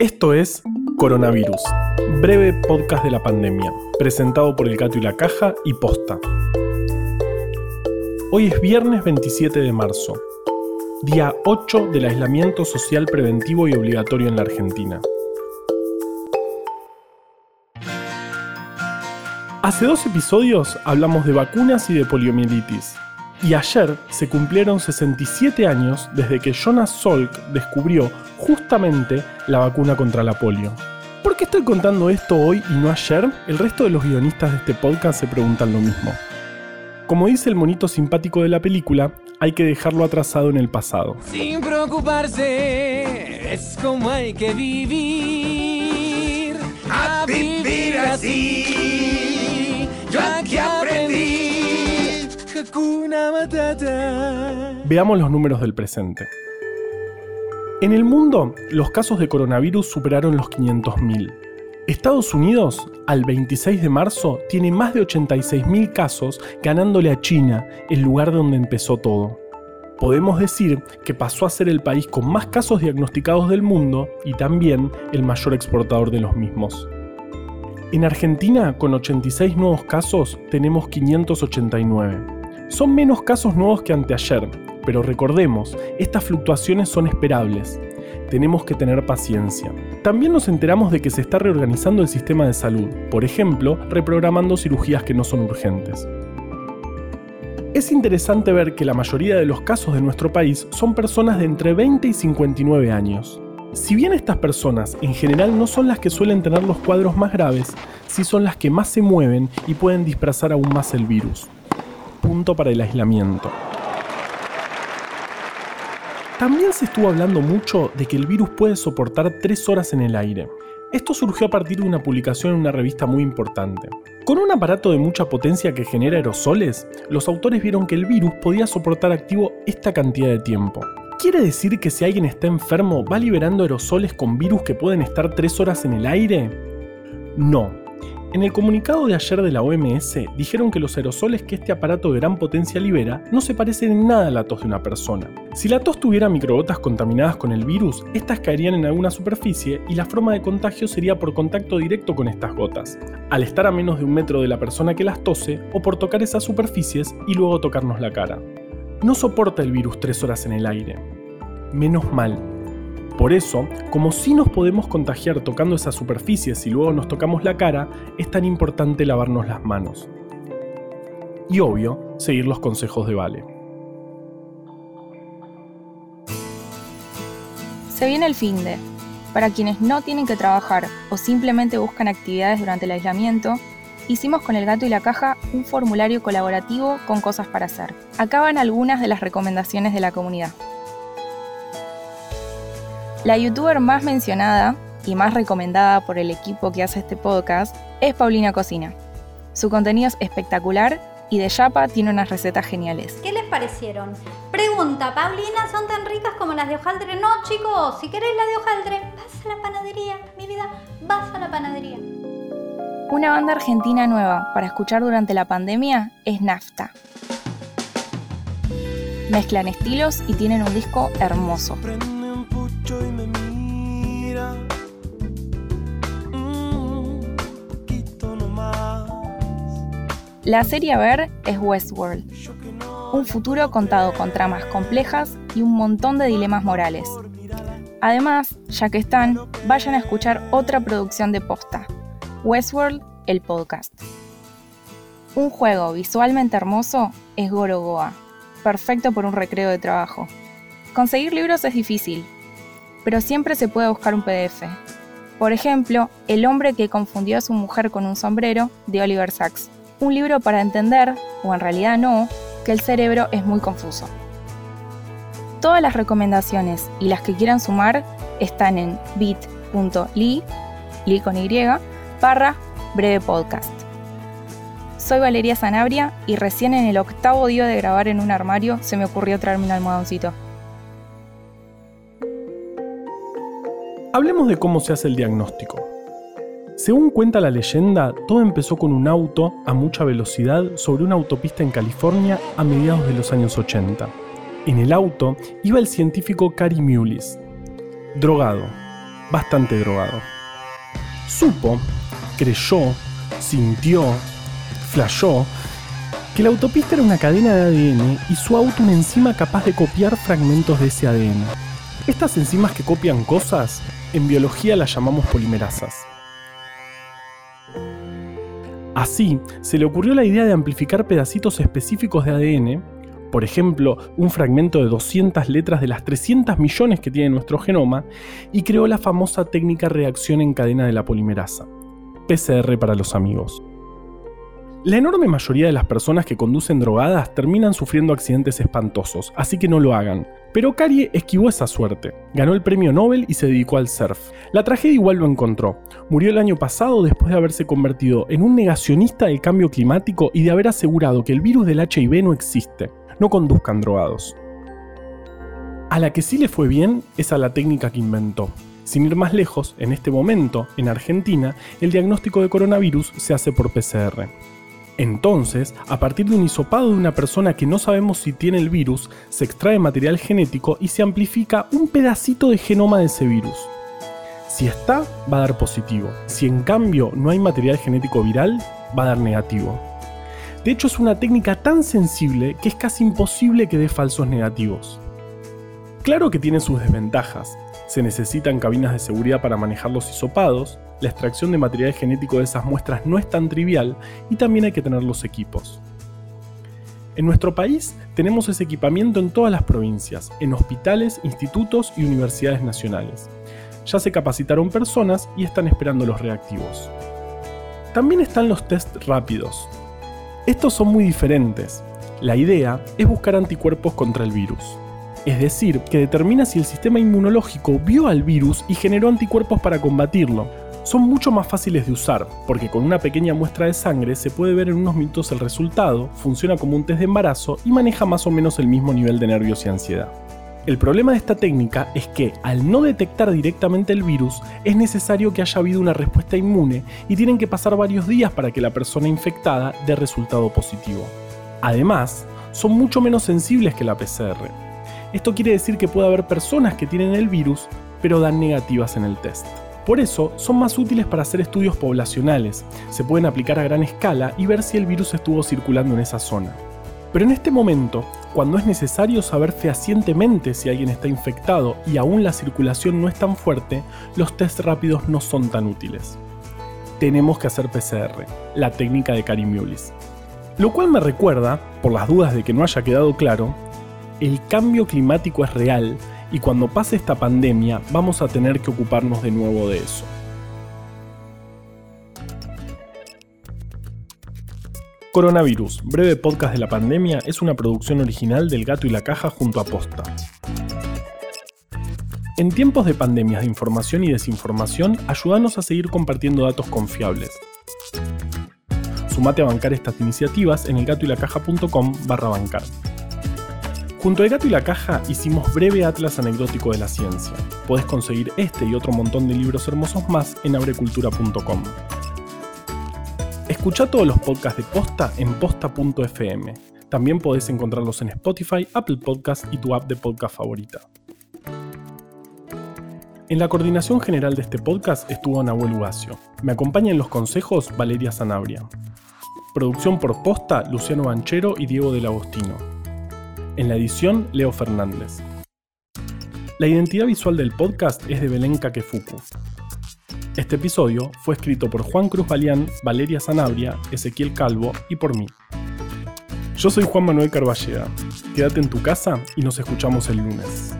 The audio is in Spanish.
Esto es Coronavirus, breve podcast de la pandemia, presentado por El Gato y la Caja y Posta. Hoy es viernes 27 de marzo, día 8 del aislamiento social preventivo y obligatorio en la Argentina. Hace dos episodios hablamos de vacunas y de poliomielitis, y ayer se cumplieron 67 años desde que Jonas Salk descubrió justamente la vacuna contra la polio. ¿Por qué estoy contando esto hoy y no ayer? El resto de los guionistas de este podcast se preguntan lo mismo. Como dice el monito simpático de la película, hay que dejarlo atrasado en el pasado. Sin preocuparse, es como hay que vivir. A vivir así. Yo aquí aprendí. Hakuna Matata. Veamos los números del presente. En el mundo, los casos de coronavirus superaron los 500.000. Estados Unidos, al 26 de marzo, tiene más de 86.000 casos, ganándole a China, el lugar donde empezó todo. Podemos decir que pasó a ser el país con más casos diagnosticados del mundo y también el mayor exportador de los mismos. En Argentina, con 86 nuevos casos, tenemos 589. Son menos casos nuevos que anteayer, pero recordemos, estas fluctuaciones son esperables. Tenemos que tener paciencia. También nos enteramos de que se está reorganizando el sistema de salud, por ejemplo, reprogramando cirugías que no son urgentes. Es interesante ver que la mayoría de los casos de nuestro país son personas de entre 20 y 59 años. Si bien estas personas en general no son las que suelen tener los cuadros más graves, sí son las que más se mueven y pueden dispersar aún más el virus para el aislamiento. También se estuvo hablando mucho de que el virus puede soportar 3 horas en el aire. Esto surgió a partir de una publicación en una revista muy importante. Con un aparato de mucha potencia que genera aerosoles, los autores vieron que el virus podía soportar activo esta cantidad de tiempo. ¿Quiere decir que si alguien está enfermo va liberando aerosoles con virus que pueden estar 3 horas en el aire? No, en el comunicado de ayer de la OMS dijeron que los aerosoles que este aparato de gran potencia libera no se parecen en nada a la tos de una persona. Si la tos tuviera microgotas contaminadas con el virus, estas caerían en alguna superficie y la forma de contagio sería por contacto directo con estas gotas, al estar a menos de un metro de la persona que las tose o por tocar esas superficies y luego tocarnos la cara. No soporta el virus tres horas en el aire. Menos mal, por eso, como si nos podemos contagiar tocando esas superficies y luego nos tocamos la cara, es tan importante lavarnos las manos. Y obvio, seguir los consejos de Vale. Se viene el fin de. Para quienes no tienen que trabajar o simplemente buscan actividades durante el aislamiento, hicimos con el gato y la caja un formulario colaborativo con cosas para hacer. Acá van algunas de las recomendaciones de la comunidad. La youtuber más mencionada y más recomendada por el equipo que hace este podcast es Paulina Cocina. Su contenido es espectacular y de Yapa tiene unas recetas geniales. ¿Qué les parecieron? Pregunta, Paulina, ¿son tan ricas como las de hojaldre? No, chicos, si queréis la de hojaldre, vas a la panadería, mi vida, vas a la panadería. Una banda argentina nueva para escuchar durante la pandemia es Nafta. Mezclan estilos y tienen un disco hermoso. La serie a ver es Westworld, un futuro contado con tramas complejas y un montón de dilemas morales. Además, ya que están, vayan a escuchar otra producción de posta, Westworld, el podcast. Un juego visualmente hermoso es Gorogoa, perfecto por un recreo de trabajo. Conseguir libros es difícil, pero siempre se puede buscar un PDF. Por ejemplo, El hombre que confundió a su mujer con un sombrero, de Oliver Sacks un libro para entender, o en realidad no, que el cerebro es muy confuso. Todas las recomendaciones y las que quieran sumar están en bit.ly, li con Y, barra breve podcast. Soy Valeria Sanabria y recién en el octavo día de grabar en un armario se me ocurrió traerme un almohadoncito. Hablemos de cómo se hace el diagnóstico. Según cuenta la leyenda, todo empezó con un auto a mucha velocidad sobre una autopista en California a mediados de los años 80. En el auto iba el científico Cary Mullis. Drogado. bastante drogado. Supo, creyó, sintió, flashó que la autopista era una cadena de ADN y su auto una enzima capaz de copiar fragmentos de ese ADN. Estas enzimas que copian cosas, en biología las llamamos polimerasas. Así, se le ocurrió la idea de amplificar pedacitos específicos de ADN, por ejemplo, un fragmento de 200 letras de las 300 millones que tiene nuestro genoma, y creó la famosa técnica reacción en cadena de la polimerasa, PCR para los amigos. La enorme mayoría de las personas que conducen drogadas terminan sufriendo accidentes espantosos, así que no lo hagan. Pero Carrie esquivó esa suerte, ganó el premio Nobel y se dedicó al surf. La tragedia igual lo encontró. Murió el año pasado después de haberse convertido en un negacionista del cambio climático y de haber asegurado que el virus del HIV no existe. No conduzcan drogados. A la que sí le fue bien es a la técnica que inventó. Sin ir más lejos, en este momento, en Argentina, el diagnóstico de coronavirus se hace por PCR. Entonces, a partir de un hisopado de una persona que no sabemos si tiene el virus, se extrae material genético y se amplifica un pedacito de genoma de ese virus. Si está, va a dar positivo. Si en cambio no hay material genético viral, va a dar negativo. De hecho, es una técnica tan sensible que es casi imposible que dé falsos negativos. Claro que tiene sus desventajas. Se necesitan cabinas de seguridad para manejar los hisopados, la extracción de material genético de esas muestras no es tan trivial y también hay que tener los equipos. En nuestro país tenemos ese equipamiento en todas las provincias, en hospitales, institutos y universidades nacionales. Ya se capacitaron personas y están esperando los reactivos. También están los test rápidos. Estos son muy diferentes. La idea es buscar anticuerpos contra el virus. Es decir, que determina si el sistema inmunológico vio al virus y generó anticuerpos para combatirlo, son mucho más fáciles de usar, porque con una pequeña muestra de sangre se puede ver en unos minutos el resultado, funciona como un test de embarazo y maneja más o menos el mismo nivel de nervios y ansiedad. El problema de esta técnica es que, al no detectar directamente el virus, es necesario que haya habido una respuesta inmune y tienen que pasar varios días para que la persona infectada dé resultado positivo. Además, son mucho menos sensibles que la PCR. Esto quiere decir que puede haber personas que tienen el virus, pero dan negativas en el test. Por eso son más útiles para hacer estudios poblacionales, se pueden aplicar a gran escala y ver si el virus estuvo circulando en esa zona. Pero en este momento, cuando es necesario saber fehacientemente si alguien está infectado y aún la circulación no es tan fuerte, los test rápidos no son tan útiles. Tenemos que hacer PCR, la técnica de Mullis. Lo cual me recuerda, por las dudas de que no haya quedado claro, el cambio climático es real y cuando pase esta pandemia vamos a tener que ocuparnos de nuevo de eso. Coronavirus, breve podcast de la pandemia, es una producción original del Gato y la Caja junto a Posta. En tiempos de pandemias de información y desinformación, ayúdanos a seguir compartiendo datos confiables. Sumate a bancar estas iniciativas en elgatoylacaja.com barra bancar. Junto al gato y la caja hicimos breve atlas anecdótico de la ciencia. Podés conseguir este y otro montón de libros hermosos más en abrecultura.com. Escucha todos los podcasts de Posta en posta.fm. También podés encontrarlos en Spotify, Apple Podcasts y tu app de podcast favorita. En la coordinación general de este podcast estuvo Nahuel Ugacio. Me acompaña en los consejos Valeria Sanabria. Producción por Posta, Luciano Banchero y Diego del Agostino. En la edición, Leo Fernández. La identidad visual del podcast es de Belén Kakefuku. Este episodio fue escrito por Juan Cruz Balián, Valeria Sanabria, Ezequiel Calvo y por mí. Yo soy Juan Manuel Carballeda. Quédate en tu casa y nos escuchamos el lunes.